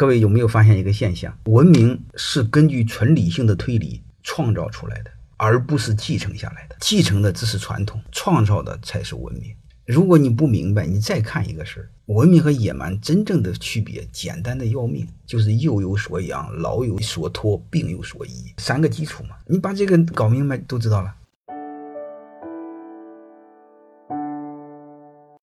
各位有没有发现一个现象？文明是根据纯理性的推理创造出来的而不是继承下来的。继承的只是传统创造的才是文明。如果你不明白你再看一个事儿文明和野蛮真正的区别简单的要命就是幼有所养老有所托病有所医三个基础嘛。你把这个搞明白都知道了。